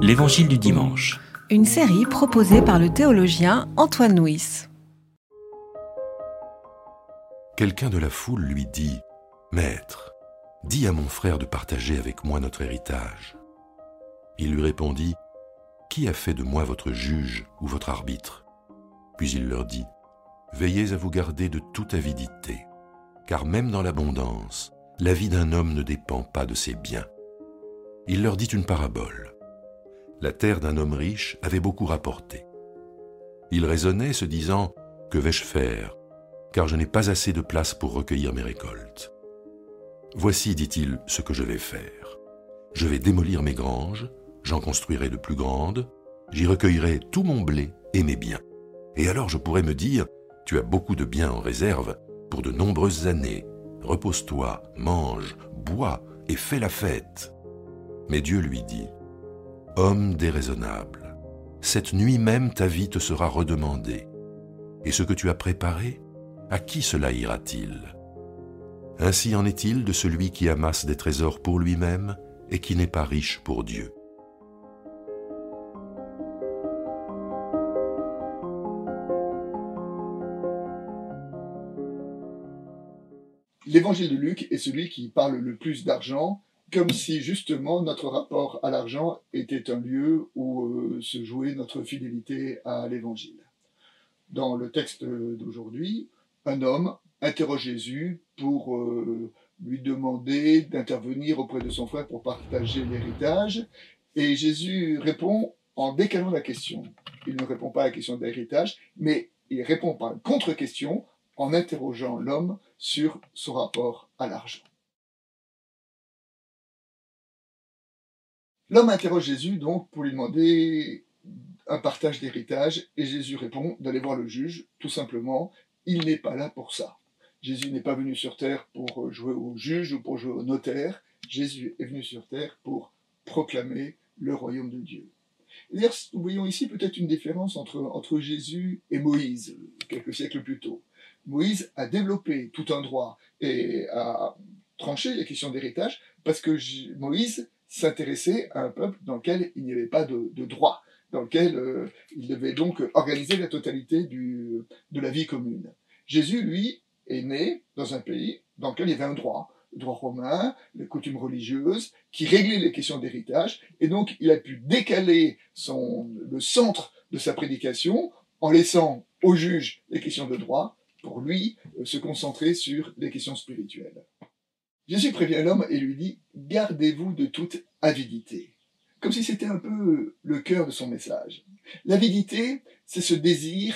L'Évangile du dimanche. Une série proposée par le théologien Antoine Nuis. Quelqu'un de la foule lui dit Maître, dis à mon frère de partager avec moi notre héritage. Il lui répondit Qui a fait de moi votre juge ou votre arbitre? Puis il leur dit Veillez à vous garder de toute avidité, car même dans l'abondance, la vie d'un homme ne dépend pas de ses biens. Il leur dit une parabole. La terre d'un homme riche avait beaucoup rapporté. Il raisonnait se disant Que vais-je faire car je n'ai pas assez de place pour recueillir mes récoltes. Voici, dit-il, ce que je vais faire. Je vais démolir mes granges, j'en construirai de plus grandes, j'y recueillerai tout mon blé et mes biens. Et alors je pourrai me dire, tu as beaucoup de biens en réserve pour de nombreuses années. Repose-toi, mange, bois et fais la fête. Mais Dieu lui dit, Homme déraisonnable, cette nuit même ta vie te sera redemandée. Et ce que tu as préparé, à qui cela ira-t-il? Ainsi en est-il de celui qui amasse des trésors pour lui-même et qui n'est pas riche pour Dieu. L'évangile de Luc est celui qui parle le plus d'argent, comme si justement notre rapport à l'argent était un lieu où euh, se jouait notre fidélité à l'évangile. Dans le texte d'aujourd'hui, un homme interroge Jésus pour euh, lui demander d'intervenir auprès de son frère pour partager l'héritage. Et Jésus répond en décalant la question. Il ne répond pas à la question de l'héritage, mais il répond par une contre-question en interrogeant l'homme sur son rapport à l'argent. L'homme interroge Jésus donc pour lui demander un partage d'héritage et Jésus répond d'aller voir le juge, tout simplement, il n'est pas là pour ça. Jésus n'est pas venu sur terre pour jouer au juge ou pour jouer au notaire. Jésus est venu sur terre pour proclamer le royaume de Dieu. D'ailleurs, nous voyons ici peut-être une différence entre, entre Jésus et Moïse, quelques siècles plus tôt. Moïse a développé tout un droit et a tranché les questions d'héritage parce que Moïse s'intéressait à un peuple dans lequel il n'y avait pas de, droit, dans lequel euh, il devait donc organiser la totalité du, de la vie commune. Jésus, lui, est né dans un pays dans lequel il y avait un droit, le droit romain, les coutumes religieuses, qui réglaient les questions d'héritage, et donc il a pu décaler son, le centre de sa prédication en laissant au juge les questions de droit, pour lui euh, se concentrer sur les questions spirituelles. Jésus prévient l'homme et lui dit Gardez-vous de toute avidité. Comme si c'était un peu le cœur de son message. L'avidité, c'est ce désir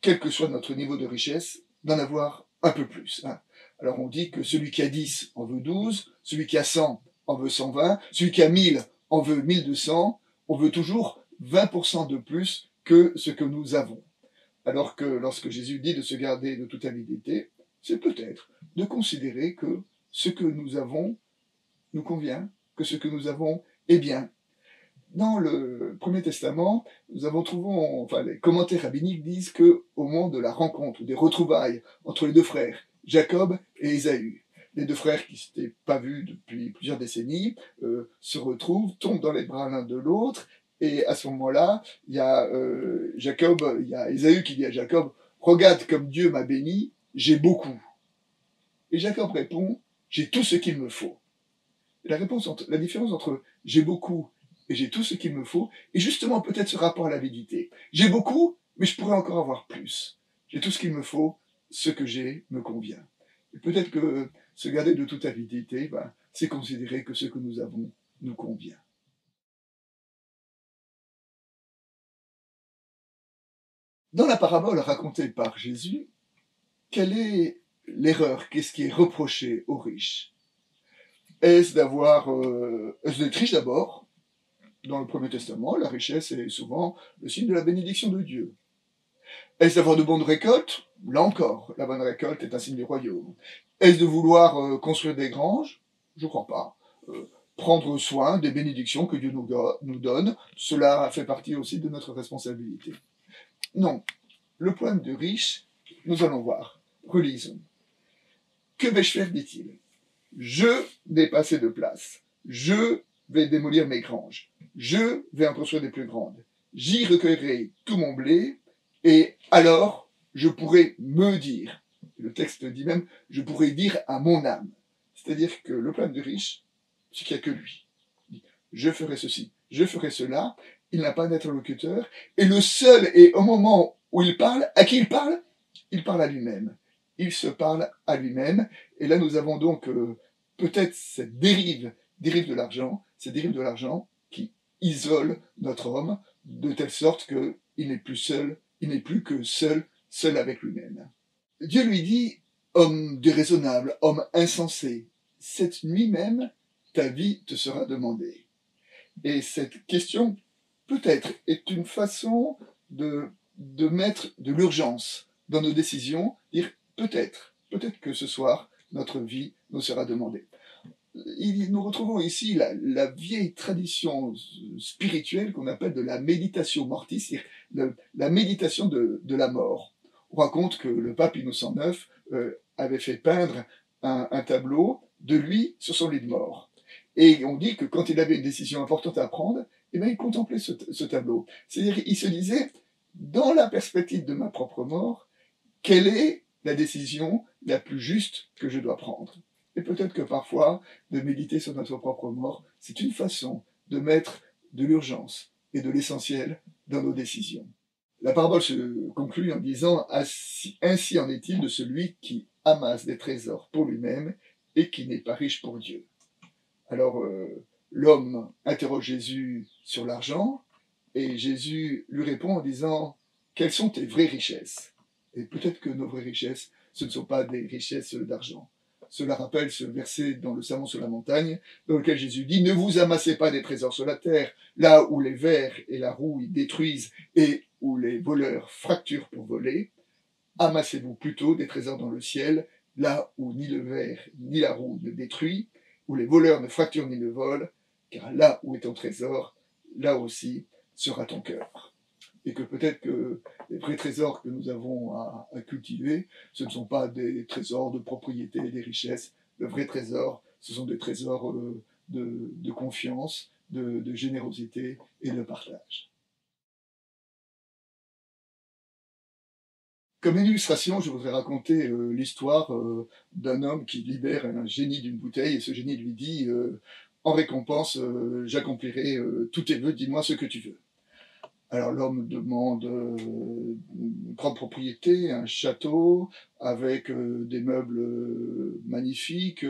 quel que soit notre niveau de richesse, d'en avoir un peu plus. Hein. Alors on dit que celui qui a 10 en veut 12, celui qui a 100 en veut 120, celui qui a 1000 en veut 1200, on veut toujours 20% de plus que ce que nous avons. Alors que lorsque Jésus dit de se garder de toute avidité, c'est peut-être de considérer que ce que nous avons nous convient, que ce que nous avons est bien, dans le Premier Testament, nous avons trouvé, enfin, les commentaires rabbiniques disent que au moment de la rencontre, des retrouvailles entre les deux frères, Jacob et Ésaü, les deux frères qui s'étaient pas vus depuis plusieurs décennies, euh, se retrouvent, tombent dans les bras l'un de l'autre, et à ce moment-là, il y a euh, Jacob, il y a Ésaü qui dit à Jacob, regarde comme Dieu m'a béni, j'ai beaucoup. Et Jacob répond, j'ai tout ce qu'il me faut. la réponse, la différence entre j'ai beaucoup et j'ai tout ce qu'il me faut, et justement peut-être ce rapport à l'avidité. J'ai beaucoup, mais je pourrais encore avoir plus. J'ai tout ce qu'il me faut, ce que j'ai me convient. Et peut-être que se garder de toute avidité, ben, c'est considérer que ce que nous avons nous convient. Dans la parabole racontée par Jésus, quelle est l'erreur Qu'est-ce qui est reproché aux riches? Est-ce d'avoir, euh, est-ce d'être riche d'abord? Dans le Premier Testament, la richesse est souvent le signe de la bénédiction de Dieu. Est-ce d'avoir de bonnes récoltes? Là encore, la bonne récolte est un signe du royaume. Est-ce de vouloir euh, construire des granges? Je ne crois pas. Euh, prendre soin des bénédictions que Dieu nous, nous donne, cela fait partie aussi de notre responsabilité. Non, le point de riche, nous allons voir. Relisons. Que vais-je faire, dit-il? Je n'ai pas assez de place. Je vais démolir mes granges. je vais en construire des plus grandes. J'y recueillerai tout mon blé, et alors je pourrai me dire, le texte dit même, je pourrai dire à mon âme. C'est-à-dire que le plan du riche, c'est qu'il n'y a que lui. Je ferai ceci, je ferai cela, il n'a pas d'interlocuteur, et le seul, et au moment où il parle, à qui il parle? Il parle à lui-même. Il se parle à lui-même, et là nous avons donc euh, peut-être cette dérive, dérive de l'argent, cette dérive de l'argent qui isole notre homme de telle sorte qu'il n'est plus seul, il n'est plus que seul, seul avec lui-même. Dieu lui dit, homme déraisonnable, homme insensé, cette nuit même, ta vie te sera demandée. Et cette question, peut-être, est une façon de, de mettre de l'urgence dans nos décisions, dire peut-être, peut-être que ce soir, notre vie nous sera demandée. nous retrouvons ici la, vieille tradition spirituelle qu'on appelle de la méditation mortis, c'est-à-dire la méditation de, la mort. On raconte que le pape Innocent IX euh, avait fait peindre un, tableau de lui sur son lit de mort. Et on dit que quand il avait une décision importante à prendre, eh bien, il contemplait ce, ce tableau. C'est-à-dire, il se disait, dans la perspective de ma propre mort, quelle est la décision la plus juste que je dois prendre. Et peut-être que parfois, de méditer sur notre propre mort, c'est une façon de mettre de l'urgence et de l'essentiel dans nos décisions. La parabole se conclut en disant Ainsi en est-il de celui qui amasse des trésors pour lui-même et qui n'est pas riche pour Dieu. Alors euh, l'homme interroge Jésus sur l'argent et Jésus lui répond en disant Quelles sont tes vraies richesses? Et peut-être que nos vraies richesses, ce ne sont pas des richesses d'argent. Cela rappelle ce verset dans le Sermon sur la montagne, dans lequel Jésus dit, ne vous amassez pas des trésors sur la terre, là où les vers et la rouille détruisent et où les voleurs fracturent pour voler. Amassez-vous plutôt des trésors dans le ciel, là où ni le verre ni la roue ne détruit, où les voleurs ne fracturent ni ne volent, car là où est ton trésor, là aussi sera ton cœur et que peut-être que les vrais trésors que nous avons à, cultiver, ce ne sont pas des trésors de propriété des richesses. Le vrai trésor, ce sont des trésors euh, de, confiance, de, générosité et de partage. Comme illustration, je voudrais raconter euh, l'histoire euh, d'un homme qui libère un génie d'une bouteille et ce génie lui dit En récompense, j'accomplirai tous tes vœux, dis-moi ce que tu veux. Alors l'homme demande euh, une grande propriété, un château, avec euh, des meubles euh, magnifiques,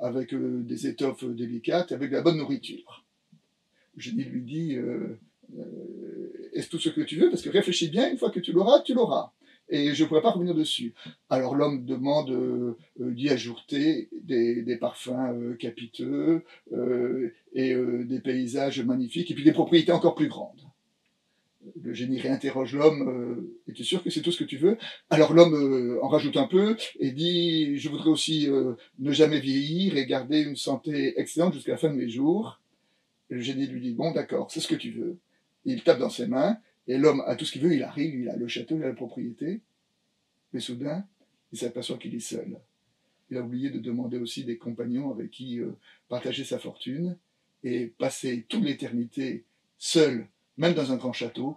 avec des étoffes délicates, avec de la bonne nourriture. Génie lui dit, est-ce tout ce que tu veux? Parce que réfléchis bien, une fois que tu l'auras, tu l'auras. Et je ne pourrais pas revenir dessus. Alors l'homme demande d'y ajouter des, des parfums capiteux et des paysages magnifiques, et puis des propriétés encore plus grandes le génie réinterroge l'homme, euh, es-tu sûr que c'est tout ce que tu veux? Alors l'homme euh, en rajoute un peu et dit, je voudrais aussi euh, ne jamais vieillir et garder une santé excellente jusqu'à la fin de mes jours. le génie lui dit, bon d'accord, c'est ce que tu veux. il tape dans ses mains et l'homme a tout ce qu'il veut, il arrive, il a le château, il a la propriété. Mais soudain, il s'aperçoit qu'il est seul. Il a oublié de demander aussi des compagnons avec qui partager sa fortune et passer toute l'éternité seul même dans un grand château,